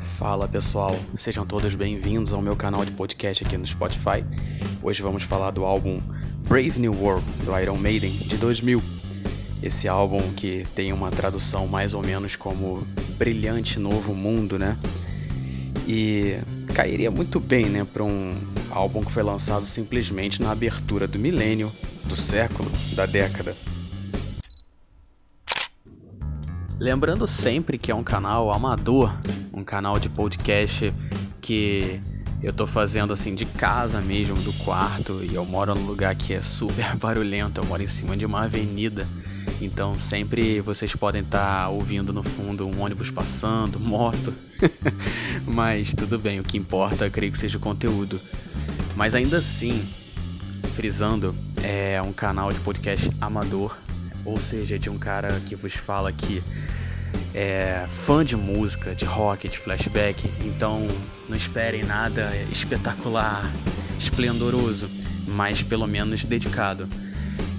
Fala pessoal, sejam todos bem-vindos ao meu canal de podcast aqui no Spotify. Hoje vamos falar do álbum Brave New World do Iron Maiden de 2000. Esse álbum que tem uma tradução mais ou menos como Brilhante Novo Mundo, né? E cairia muito bem, né, para um álbum que foi lançado simplesmente na abertura do milênio, do século, da década. Lembrando sempre que é um canal amador, canal de podcast que eu tô fazendo assim de casa mesmo, do quarto, e eu moro num lugar que é super barulhento, eu moro em cima de uma avenida. Então sempre vocês podem estar tá ouvindo no fundo um ônibus passando, moto. Mas tudo bem, o que importa, creio que seja o conteúdo. Mas ainda assim, frisando, é um canal de podcast amador, ou seja, de um cara que vos fala que é fã de música, de rock, de flashback, então não esperem nada espetacular, esplendoroso, mas pelo menos dedicado.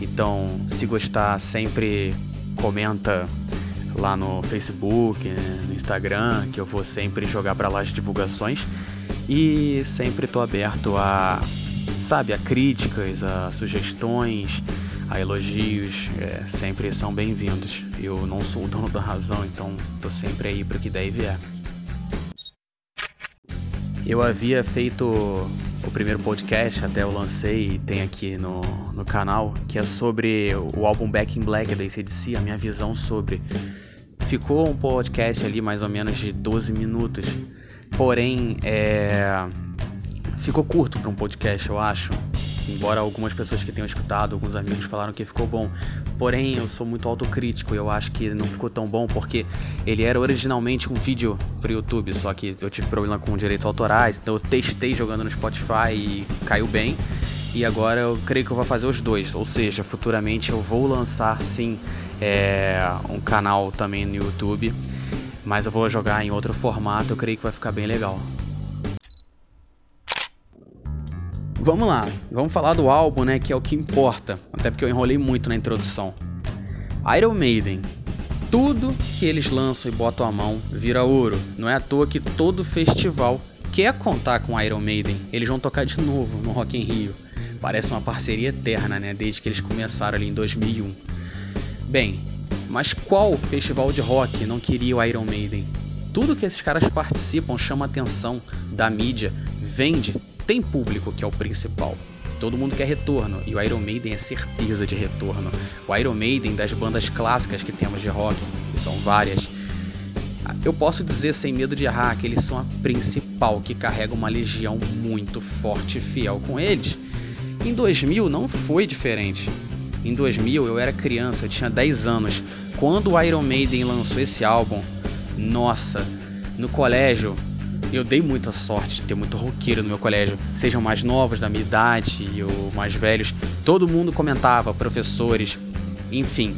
Então, se gostar, sempre comenta lá no Facebook, no Instagram, que eu vou sempre jogar para lá as divulgações e sempre tô aberto a, sabe, a críticas, a sugestões, a elogios, é, sempre são bem-vindos. Eu não sou o dono da razão, então tô sempre aí para o que der e vier. Eu havia feito o primeiro podcast, até eu lancei e tem aqui no, no canal, que é sobre o álbum Back in Black da ACDC, a minha visão sobre. Ficou um podcast ali mais ou menos de 12 minutos, porém é... ficou curto para um podcast, eu acho. Embora algumas pessoas que tenham escutado, alguns amigos falaram que ficou bom. Porém, eu sou muito autocrítico e eu acho que não ficou tão bom porque ele era originalmente um vídeo pro YouTube, só que eu tive problema com direitos autorais, então eu testei jogando no Spotify e caiu bem. E agora eu creio que eu vou fazer os dois, ou seja, futuramente eu vou lançar sim é, um canal também no YouTube, mas eu vou jogar em outro formato, eu creio que vai ficar bem legal. Vamos lá, vamos falar do álbum, né, que é o que importa, até porque eu enrolei muito na introdução. Iron Maiden. Tudo que eles lançam e botam a mão vira ouro. Não é à toa que todo festival quer contar com Iron Maiden. Eles vão tocar de novo no Rock in Rio. Parece uma parceria eterna, né, desde que eles começaram ali em 2001. Bem, mas qual festival de rock não queria o Iron Maiden? Tudo que esses caras participam chama atenção da mídia, vende, tem público, que é o principal. Todo mundo quer retorno e o Iron Maiden é certeza de retorno. O Iron Maiden das bandas clássicas que temos de rock, que são várias, eu posso dizer sem medo de errar que eles são a principal que carrega uma legião muito forte e fiel com eles. Em 2000 não foi diferente. Em 2000 eu era criança, eu tinha 10 anos. Quando o Iron Maiden lançou esse álbum, nossa, no colégio eu dei muita sorte de ter muito roqueiro no meu colégio, sejam mais novos da minha idade ou mais velhos. Todo mundo comentava, professores, enfim.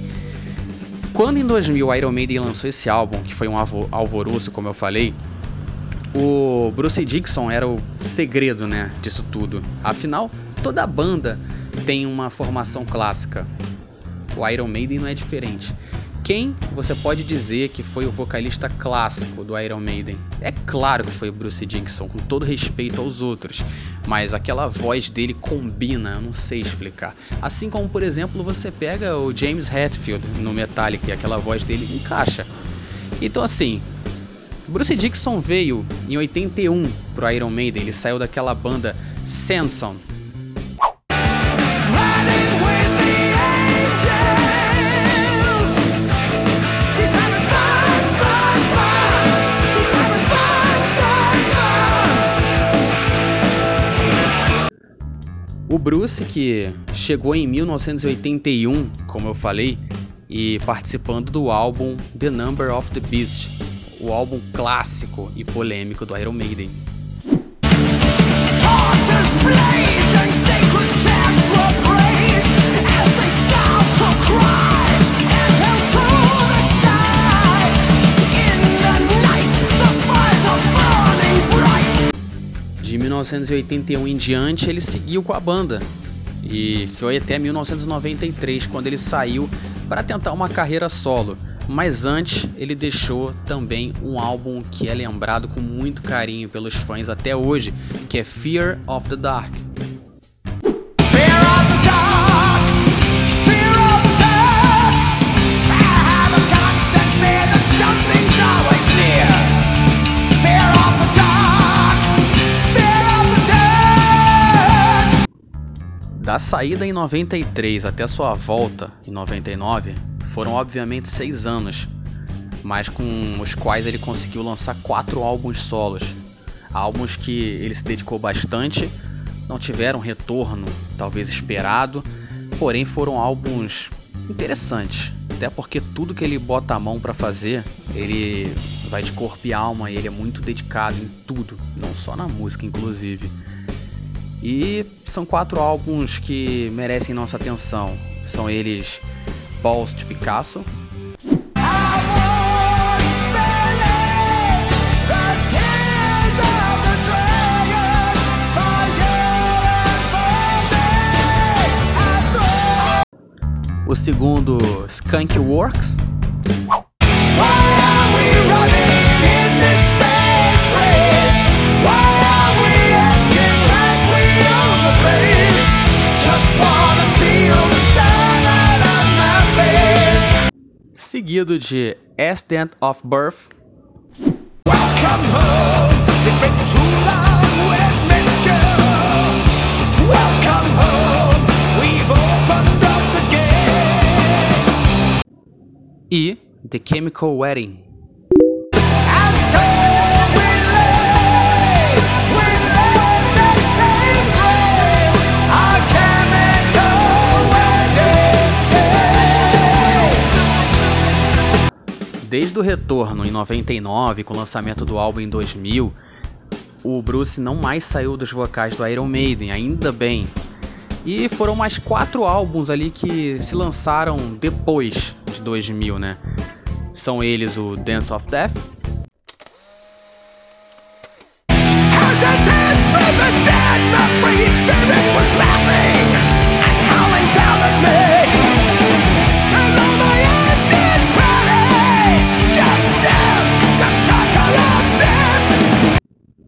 Quando em 2000 o Iron Maiden lançou esse álbum, que foi um alvoroço, como eu falei, o Bruce Dixon era o segredo, né, disso tudo. Afinal, toda banda tem uma formação clássica. O Iron Maiden não é diferente. Quem você pode dizer que foi o vocalista clássico do Iron Maiden? É claro que foi o Bruce Dickinson, com todo respeito aos outros, mas aquela voz dele combina, eu não sei explicar. Assim como, por exemplo, você pega o James Hetfield no Metallica e aquela voz dele encaixa. Então, assim, Bruce Dickinson veio em 81 pro Iron Maiden, ele saiu daquela banda Samson, Bruce, que chegou em 1981, como eu falei, e participando do álbum The Number of the Beast, o álbum clássico e polêmico do Iron Maiden. De 1981 em diante, ele seguiu com a banda. E foi até 1993 quando ele saiu para tentar uma carreira solo. Mas antes, ele deixou também um álbum que é lembrado com muito carinho pelos fãs até hoje, que é Fear of the Dark. Da saída em 93 até sua volta em 99, foram obviamente seis anos, mas com os quais ele conseguiu lançar quatro álbuns solos. Álbuns que ele se dedicou bastante, não tiveram retorno talvez esperado, porém foram álbuns interessantes. Até porque tudo que ele bota a mão para fazer, ele vai de corpo e alma e ele é muito dedicado em tudo, não só na música, inclusive. E são quatro álbuns que merecem nossa atenção. São eles Balls de Picasso. O segundo, Skunk Works. Seguido de Accident of Birth. E The Chemical Wedding. Desde o retorno em 99, com o lançamento do álbum em 2000, o Bruce não mais saiu dos vocais do Iron Maiden, ainda bem. E foram mais quatro álbuns ali que se lançaram depois de 2000, né? São eles o Dance of Death,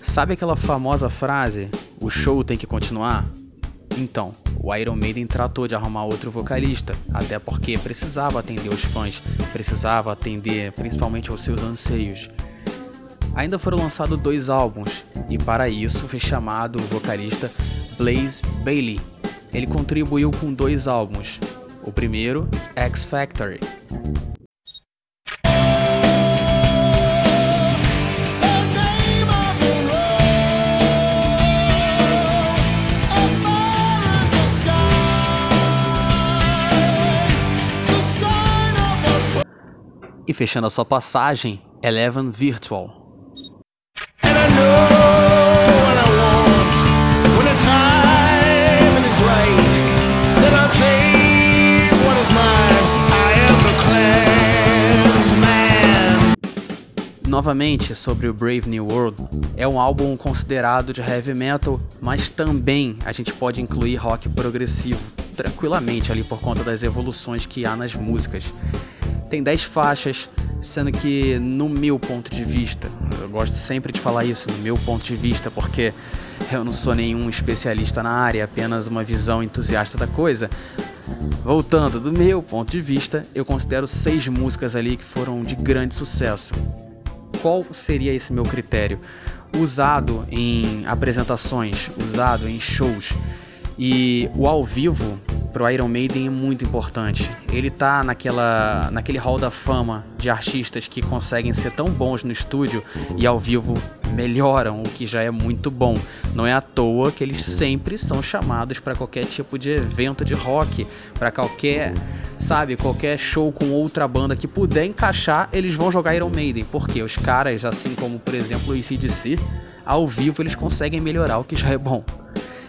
Sabe aquela famosa frase: o show tem que continuar? Então, o Iron Maiden tratou de arrumar outro vocalista, até porque precisava atender os fãs, precisava atender principalmente aos seus anseios. Ainda foram lançados dois álbuns, e para isso foi chamado o vocalista Blaze Bailey. Ele contribuiu com dois álbuns. O primeiro, X Factory, E fechando a sua passagem, Eleven Virtual. Novamente sobre o Brave New World, é um álbum considerado de heavy metal, mas também a gente pode incluir rock progressivo tranquilamente ali por conta das evoluções que há nas músicas. Tem 10 faixas, sendo que no meu ponto de vista, eu gosto sempre de falar isso, no meu ponto de vista, porque eu não sou nenhum especialista na área, apenas uma visão entusiasta da coisa. Voltando, do meu ponto de vista, eu considero seis músicas ali que foram de grande sucesso. Qual seria esse meu critério? Usado em apresentações, usado em shows E o ao vivo pro Iron Maiden é muito importante. Ele tá naquela, naquele hall da fama de artistas que conseguem ser tão bons no estúdio e ao vivo melhoram, o que já é muito bom. Não é à toa que eles sempre são chamados para qualquer tipo de evento de rock, para qualquer, sabe, qualquer show com outra banda que puder encaixar, eles vão jogar Iron Maiden, porque os caras, assim como por exemplo o ACDC, ao vivo eles conseguem melhorar o que já é bom.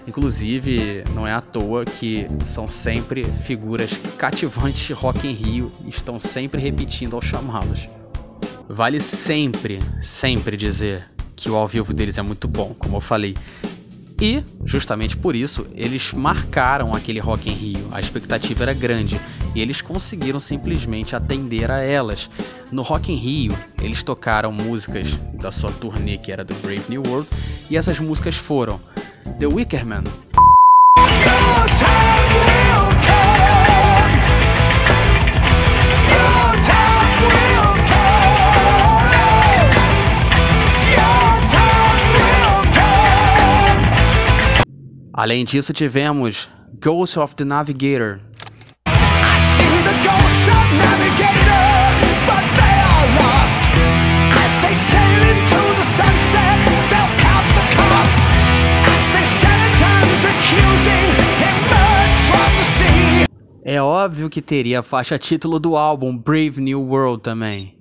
Inclusive, não é à toa que são sempre figuras cativantes de Rock em Rio e estão sempre repetindo ao chamá-los. Vale sempre, sempre dizer que o ao vivo deles é muito bom, como eu falei. E, justamente por isso, eles marcaram aquele Rock em Rio. A expectativa era grande e eles conseguiram simplesmente atender a elas. No Rock em Rio, eles tocaram músicas da sua turnê que era do Brave New World e essas músicas foram The Wicker Man. Além disso, tivemos Ghost of the Navigator. É óbvio que teria a faixa título do álbum Brave New World também.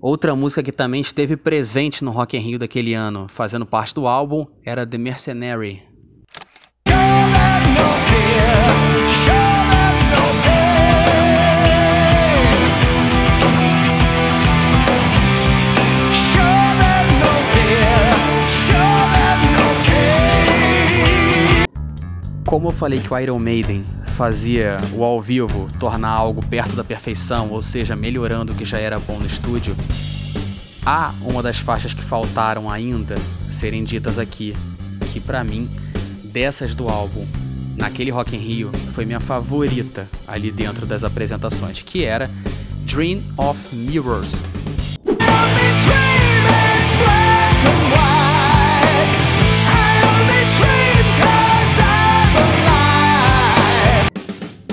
Outra música que também esteve presente no Rock in Rio daquele ano, fazendo parte do álbum, era The Mercenary. Como eu falei que o Iron Maiden fazia o ao vivo tornar algo perto da perfeição, ou seja, melhorando o que já era bom no estúdio, há uma das faixas que faltaram ainda serem ditas aqui, que para mim, dessas do álbum, naquele Rock in Rio, foi minha favorita ali dentro das apresentações, que era Dream of Mirrors.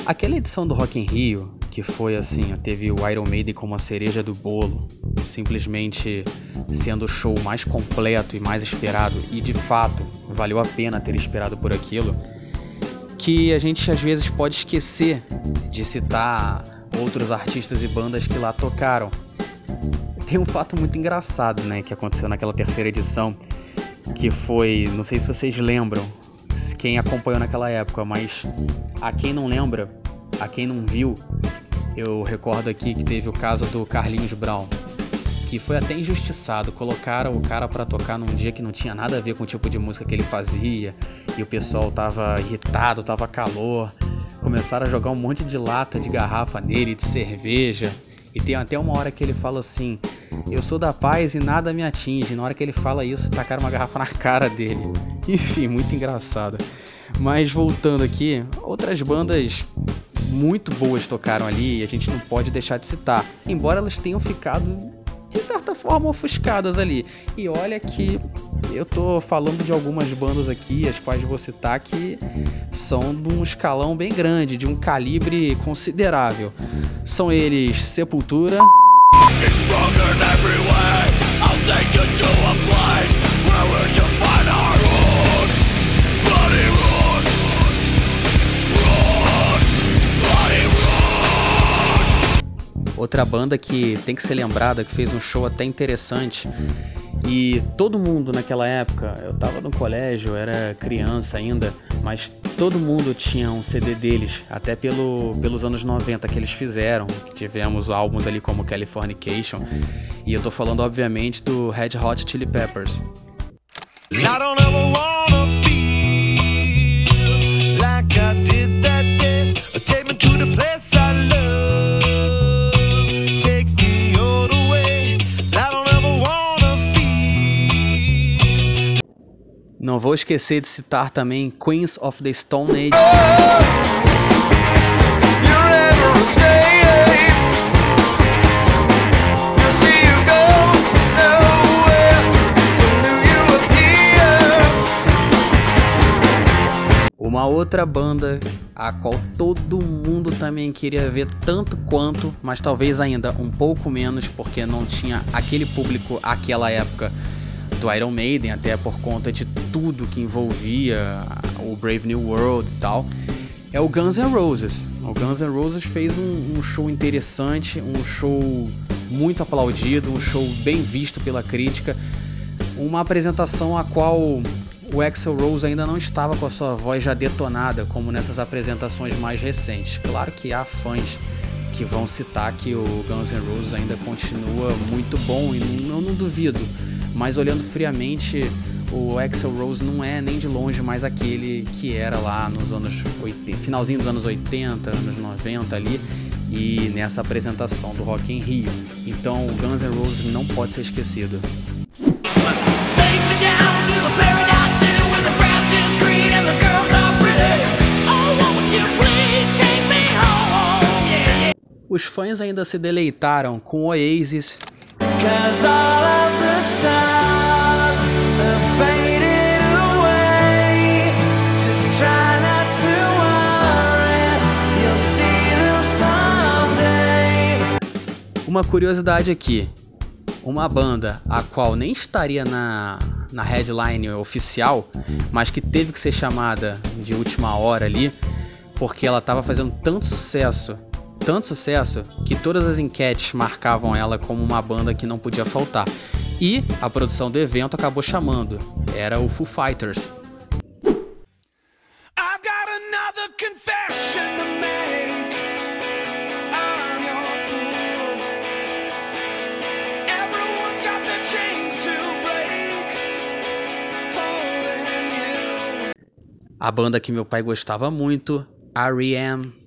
Aquela edição do Rock in Rio, que foi assim, teve o Iron Maiden como a cereja do bolo, simplesmente sendo o show mais completo e mais esperado, e de fato valeu a pena ter esperado por aquilo, que a gente às vezes pode esquecer de citar outros artistas e bandas que lá tocaram. Tem um fato muito engraçado, né, que aconteceu naquela terceira edição, que foi, não sei se vocês lembram, quem acompanhou naquela época, mas a quem não lembra, a quem não viu, eu recordo aqui que teve o caso do Carlinhos Brown, que foi até injustiçado. Colocaram o cara para tocar num dia que não tinha nada a ver com o tipo de música que ele fazia, e o pessoal tava irritado, tava calor. Começaram a jogar um monte de lata de garrafa nele, de cerveja. E tem até uma hora que ele fala assim: Eu sou da paz e nada me atinge. Na hora que ele fala isso, tacaram uma garrafa na cara dele. Enfim, muito engraçado. Mas voltando aqui, outras bandas muito boas tocaram ali e a gente não pode deixar de citar. Embora elas tenham ficado de certa forma ofuscadas ali. E olha que eu tô falando de algumas bandas aqui, as quais vou citar, que são de um escalão bem grande, de um calibre considerável. São eles Sepultura. Outra banda que tem que ser lembrada, que fez um show até interessante. E todo mundo naquela época, eu tava no colégio, era criança ainda, mas todo mundo tinha um CD deles, até pelo, pelos anos 90 que eles fizeram, que tivemos álbuns ali como Californication, e eu tô falando obviamente do Red Hot Chili Peppers. Take me to the place Não vou esquecer de citar também Queens of the Stone Age. Uma outra banda a qual todo mundo também queria ver tanto quanto, mas talvez ainda um pouco menos, porque não tinha aquele público aquela época do Iron Maiden, até por conta de tudo que envolvia o Brave New World e tal, é o Guns N' Roses. O Guns N' Roses fez um, um show interessante, um show muito aplaudido, um show bem visto pela crítica, uma apresentação a qual o Axel Rose ainda não estava com a sua voz já detonada, como nessas apresentações mais recentes. Claro que há fãs que vão citar que o Guns N' Roses ainda continua muito bom e eu não duvido, mas olhando friamente, o Axel Rose não é nem de longe mais aquele que era lá nos anos 80, finalzinho dos anos 80, anos 90 ali e nessa apresentação do Rock in Rio. Então o Guns N' Roses não pode ser esquecido. Os fãs ainda se deleitaram com Oasis. Uma curiosidade aqui, uma banda a qual nem estaria na, na headline oficial, mas que teve que ser chamada de última hora ali, porque ela estava fazendo tanto sucesso tanto sucesso que todas as enquetes marcavam ela como uma banda que não podia faltar. E a produção do evento acabou chamando. Era o Foo Fighters. A banda que meu pai gostava muito, R.E.M.,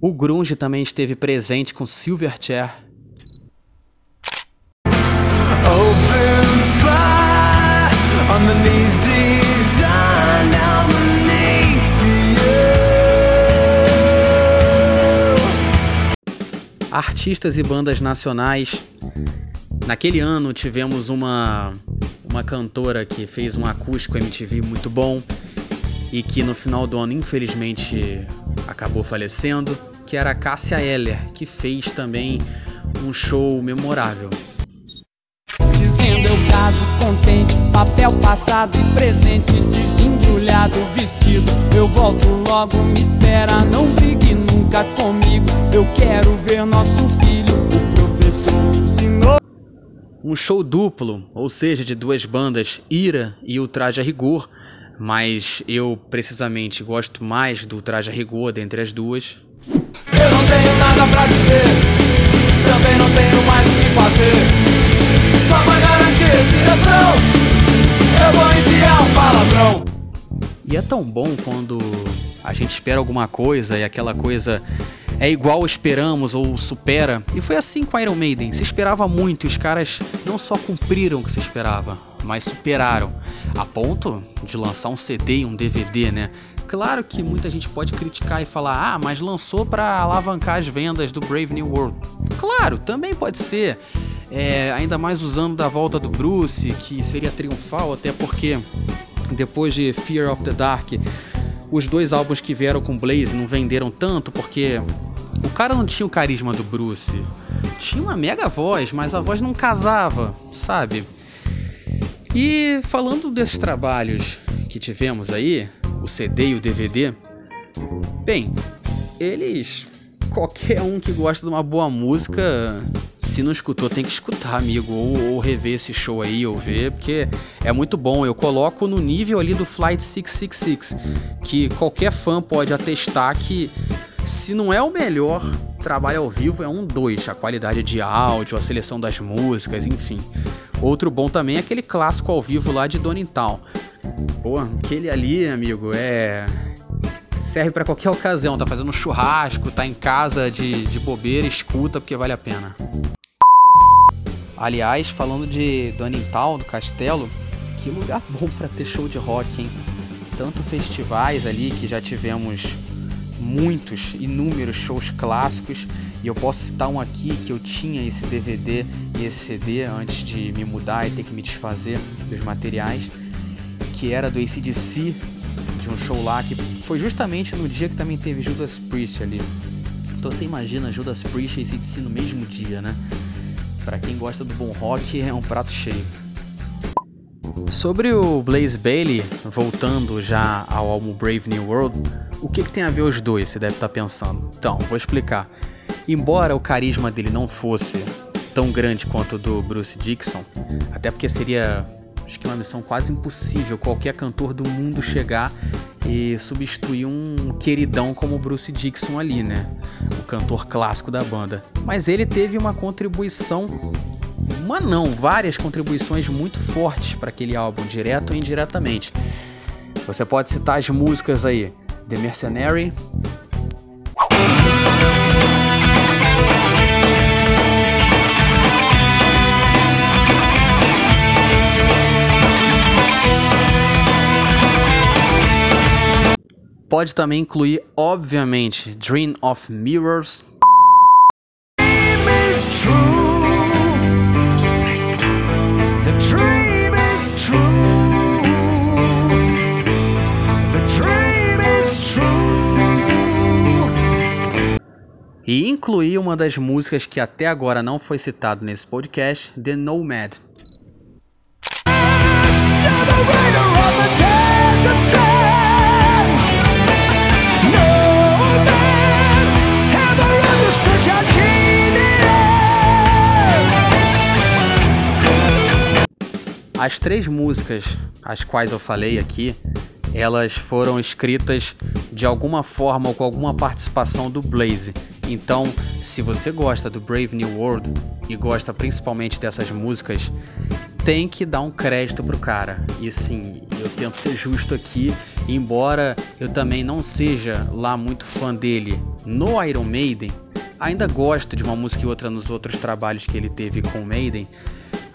O grunge também esteve presente com Silverchair. Artistas e bandas nacionais. Naquele ano tivemos uma uma cantora que fez um acústico MTV muito bom e que no final do ano infelizmente acabou falecendo que era a Cássia Eller, que fez também um show memorável. Dizendo eu caso contente, papel passado e presente, desembrulhado vestido. Eu volto logo, me espera, não brigue nunca comigo. Eu quero ver nosso filho. Um show duplo, ou seja, de duas bandas, Ira e o Traje a Rigor, mas eu precisamente gosto mais do Traje a Rigor dentre as duas, eu não tenho nada pra dizer, também não tenho mais o que fazer. Só pra garantir esse refrão, eu vou enviar um palavrão. E é tão bom quando a gente espera alguma coisa e aquela coisa é igual esperamos ou supera. E foi assim com Iron Maiden. Se esperava muito e os caras não só cumpriram o que se esperava, mas superaram. A ponto de lançar um CD e um DVD, né? Claro que muita gente pode criticar e falar: ah, mas lançou para alavancar as vendas do Brave New World. Claro, também pode ser. É, ainda mais usando da volta do Bruce, que seria triunfal, até porque depois de Fear of the Dark, os dois álbuns que vieram com Blaze não venderam tanto porque o cara não tinha o carisma do Bruce. Tinha uma mega voz, mas a voz não casava, sabe? E falando desses trabalhos que tivemos aí, o CD e o DVD, bem, eles. Qualquer um que gosta de uma boa música, se não escutou, tem que escutar, amigo. Ou, ou rever esse show aí, ou ver, porque é muito bom. Eu coloco no nível ali do Flight 666, que qualquer fã pode atestar que, se não é o melhor trabalho ao vivo, é um dois. A qualidade de áudio, a seleção das músicas, enfim. Outro bom também é aquele clássico ao vivo lá de Town. Pô, aquele ali, amigo, é. Serve para qualquer ocasião, tá fazendo churrasco, tá em casa de, de bobeira, escuta porque vale a pena. Aliás, falando de Town, do castelo, que lugar bom para ter show de rock, hein? Tanto festivais ali que já tivemos muitos, inúmeros shows clássicos e eu posso citar um aqui que eu tinha esse DVD e esse CD antes de me mudar e ter que me desfazer dos materiais, que era do ACDC, de um show lá que foi justamente no dia que também teve Judas Priest ali. Então você imagina Judas Priest e ACDC no mesmo dia, né? Para quem gosta do bom rock, é um prato cheio. Sobre o Blaze Bailey, voltando já ao álbum Brave New World, o que, que tem a ver os dois, você deve estar tá pensando. Então, vou explicar. Embora o carisma dele não fosse tão grande quanto o do Bruce Dixon, até porque seria acho que uma missão quase impossível qualquer cantor do mundo chegar e substituir um queridão como Bruce Dixon ali, né? O cantor clássico da banda. Mas ele teve uma contribuição, uma não, várias contribuições muito fortes para aquele álbum, direto ou indiretamente. Você pode citar as músicas aí: The Mercenary, Pode também incluir, obviamente, Dream of Mirrors. E incluir uma das músicas que até agora não foi citado nesse podcast, The Nomad. As três músicas, as quais eu falei aqui, elas foram escritas de alguma forma ou com alguma participação do Blaze. Então, se você gosta do Brave New World e gosta principalmente dessas músicas, tem que dar um crédito pro cara. E sim, eu tento ser justo aqui, embora eu também não seja lá muito fã dele no Iron Maiden, ainda gosto de uma música e outra nos outros trabalhos que ele teve com o Maiden.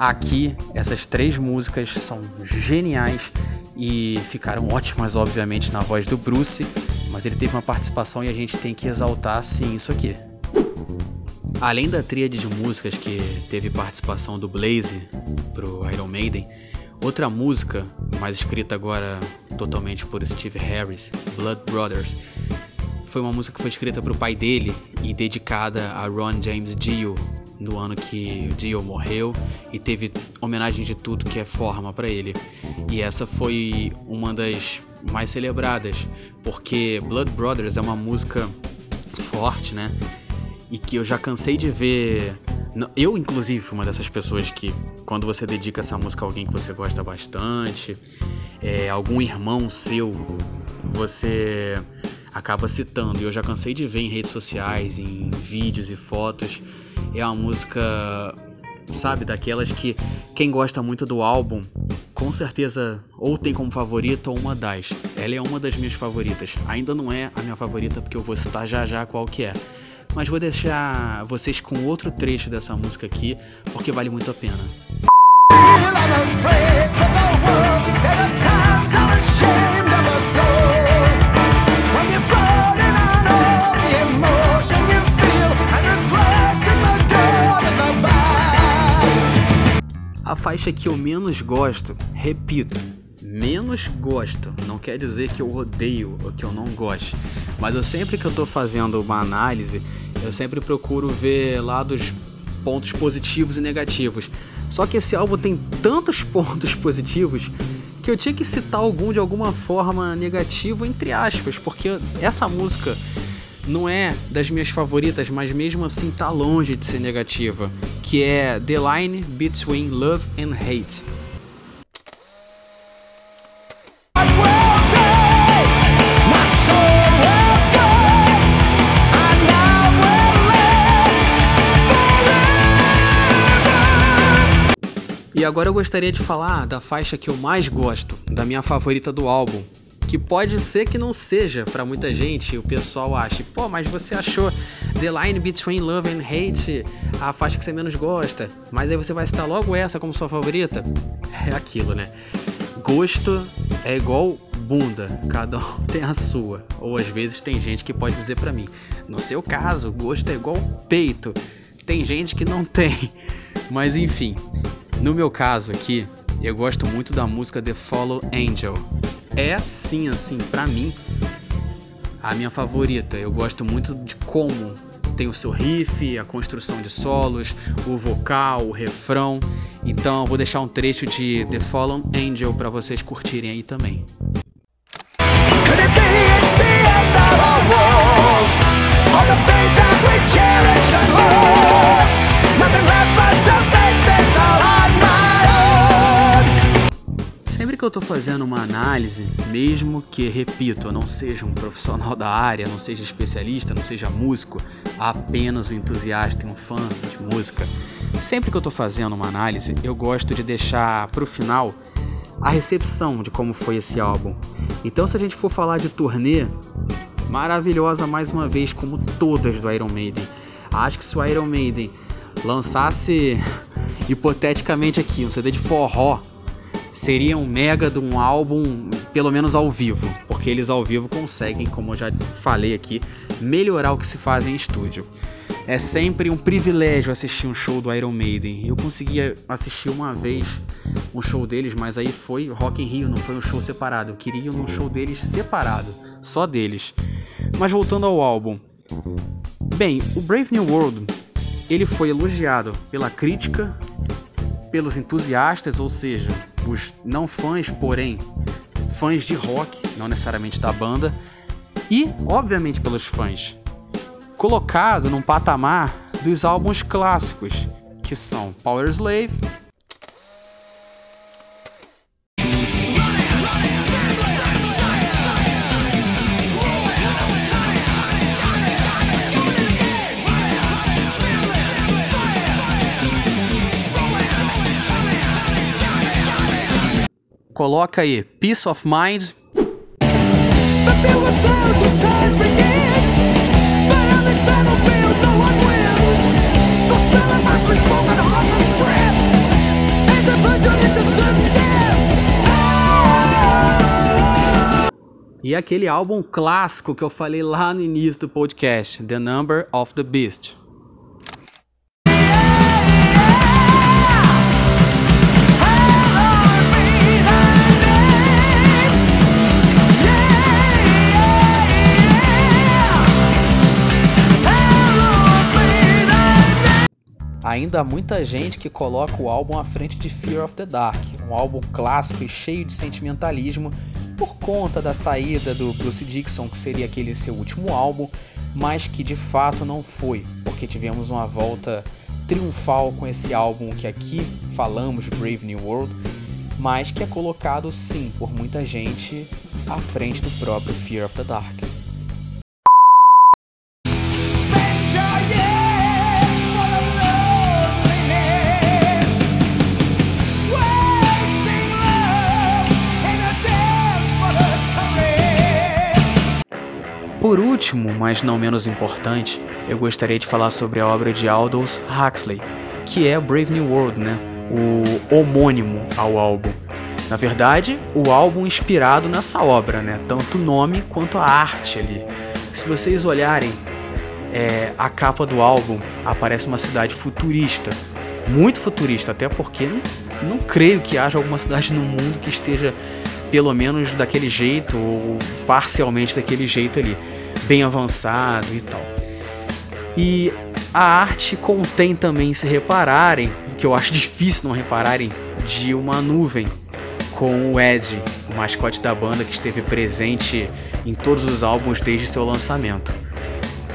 Aqui, essas três músicas são geniais e ficaram ótimas, obviamente, na voz do Bruce, mas ele teve uma participação e a gente tem que exaltar sim isso aqui. Além da tríade de músicas que teve participação do Blaze pro Iron Maiden, outra música, mais escrita agora totalmente por Steve Harris, Blood Brothers, foi uma música que foi escrita pro pai dele e dedicada a Ron James Dio, no ano que o Dio morreu e teve homenagem de tudo que é forma para ele. E essa foi uma das mais celebradas, porque Blood Brothers é uma música forte, né? E que eu já cansei de ver. Eu, inclusive, fui uma dessas pessoas que, quando você dedica essa música a alguém que você gosta bastante, é, algum irmão seu, você acaba citando. E eu já cansei de ver em redes sociais, em vídeos e fotos, é uma música, sabe, daquelas que quem gosta muito do álbum, com certeza ou tem como favorita ou uma das. Ela é uma das minhas favoritas. Ainda não é a minha favorita porque eu vou citar já já qual que é. Mas vou deixar vocês com outro trecho dessa música aqui, porque vale muito a pena. A faixa que eu menos gosto, repito, menos gosto, não quer dizer que eu odeio ou que eu não goste, mas eu sempre que eu tô fazendo uma análise, eu sempre procuro ver lados pontos positivos e negativos. Só que esse álbum tem tantos pontos positivos que eu tinha que citar algum de alguma forma negativo entre aspas, porque essa música não é das minhas favoritas, mas mesmo assim tá longe de ser negativa, que é The Line Between Love and Hate. E agora eu gostaria de falar da faixa que eu mais gosto, da minha favorita do álbum, que pode ser que não seja para muita gente, o pessoal acha, pô, mas você achou The Line Between Love and Hate a faixa que você menos gosta, mas aí você vai citar logo essa como sua favorita? É aquilo, né? Gosto é igual bunda, cada um tem a sua. Ou às vezes tem gente que pode dizer para mim, no seu caso, gosto é igual peito. Tem gente que não tem. Mas enfim, no meu caso aqui, eu gosto muito da música The Follow Angel, é sim, assim, para mim, a minha favorita. Eu gosto muito de como tem o seu riff, a construção de solos, o vocal, o refrão. Então eu vou deixar um trecho de The Fallen Angel para vocês curtirem aí também. Nothing que eu estou fazendo uma análise, mesmo que, repito, eu não seja um profissional da área, não seja especialista, não seja músico, apenas um entusiasta e um fã de música, sempre que eu estou fazendo uma análise, eu gosto de deixar para o final a recepção de como foi esse álbum. Então, se a gente for falar de turnê, maravilhosa mais uma vez, como todas do Iron Maiden. Acho que se o Iron Maiden lançasse hipoteticamente aqui um CD de forró seria um mega de um álbum, pelo menos ao vivo, porque eles ao vivo conseguem, como eu já falei aqui, melhorar o que se faz em estúdio. É sempre um privilégio assistir um show do Iron Maiden. Eu conseguia assistir uma vez um show deles, mas aí foi Rock in Rio, não foi um show separado. Eu queria um show deles separado, só deles. Mas voltando ao álbum. Bem, o Brave New World, ele foi elogiado pela crítica, pelos entusiastas, ou seja, os não fãs, porém fãs de rock, não necessariamente da banda, e obviamente pelos fãs. Colocado num patamar dos álbuns clássicos, que são Power Slave, Coloca aí Peace of Mind. E aquele álbum clássico que eu falei lá no início do podcast, The Number of the Beast. Ainda há muita gente que coloca o álbum à frente de Fear of the Dark, um álbum clássico e cheio de sentimentalismo por conta da saída do Bruce Dixon, que seria aquele seu último álbum, mas que de fato não foi, porque tivemos uma volta triunfal com esse álbum que aqui falamos, Brave New World, mas que é colocado sim por muita gente à frente do próprio Fear of the Dark. Por último, mas não menos importante, eu gostaria de falar sobre a obra de Aldous Huxley, que é Brave New World, né? O homônimo ao álbum. Na verdade, o álbum inspirado nessa obra, né? Tanto o nome quanto a arte ali. Se vocês olharem é, a capa do álbum, aparece uma cidade futurista, muito futurista, até porque não, não creio que haja alguma cidade no mundo que esteja pelo menos daquele jeito ou parcialmente daquele jeito ali bem avançado e tal. E a arte contém também, se repararem, que eu acho difícil não repararem, de uma nuvem com o Ed, o mascote da banda que esteve presente em todos os álbuns desde seu lançamento.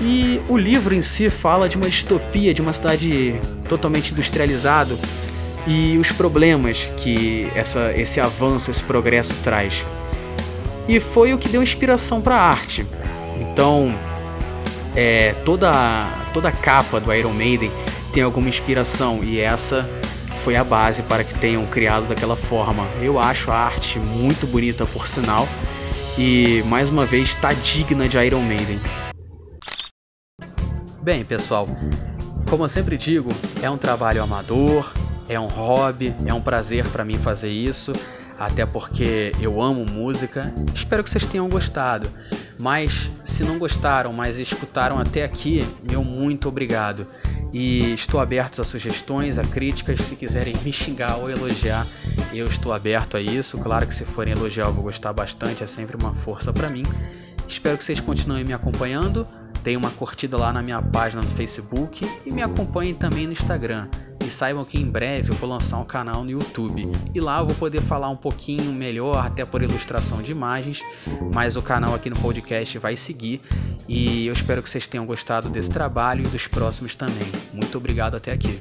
E o livro em si fala de uma distopia, de uma cidade totalmente industrializada e os problemas que essa, esse avanço, esse progresso traz. E foi o que deu inspiração para a arte. Então, é, toda, toda a capa do Iron Maiden tem alguma inspiração e essa foi a base para que tenham criado daquela forma. Eu acho a arte muito bonita, por sinal, e mais uma vez está digna de Iron Maiden. Bem, pessoal, como eu sempre digo, é um trabalho amador, é um hobby, é um prazer para mim fazer isso, até porque eu amo música. Espero que vocês tenham gostado. Mas se não gostaram, mas escutaram até aqui, meu muito obrigado. E estou aberto a sugestões, a críticas, se quiserem me xingar ou elogiar, eu estou aberto a isso. Claro que se forem elogiar, eu vou gostar bastante, é sempre uma força para mim. Espero que vocês continuem me acompanhando. Deem uma curtida lá na minha página no Facebook e me acompanhem também no Instagram. E saibam que em breve eu vou lançar um canal no YouTube. E lá eu vou poder falar um pouquinho melhor, até por ilustração de imagens. Mas o canal aqui no podcast vai seguir. E eu espero que vocês tenham gostado desse trabalho e dos próximos também. Muito obrigado até aqui.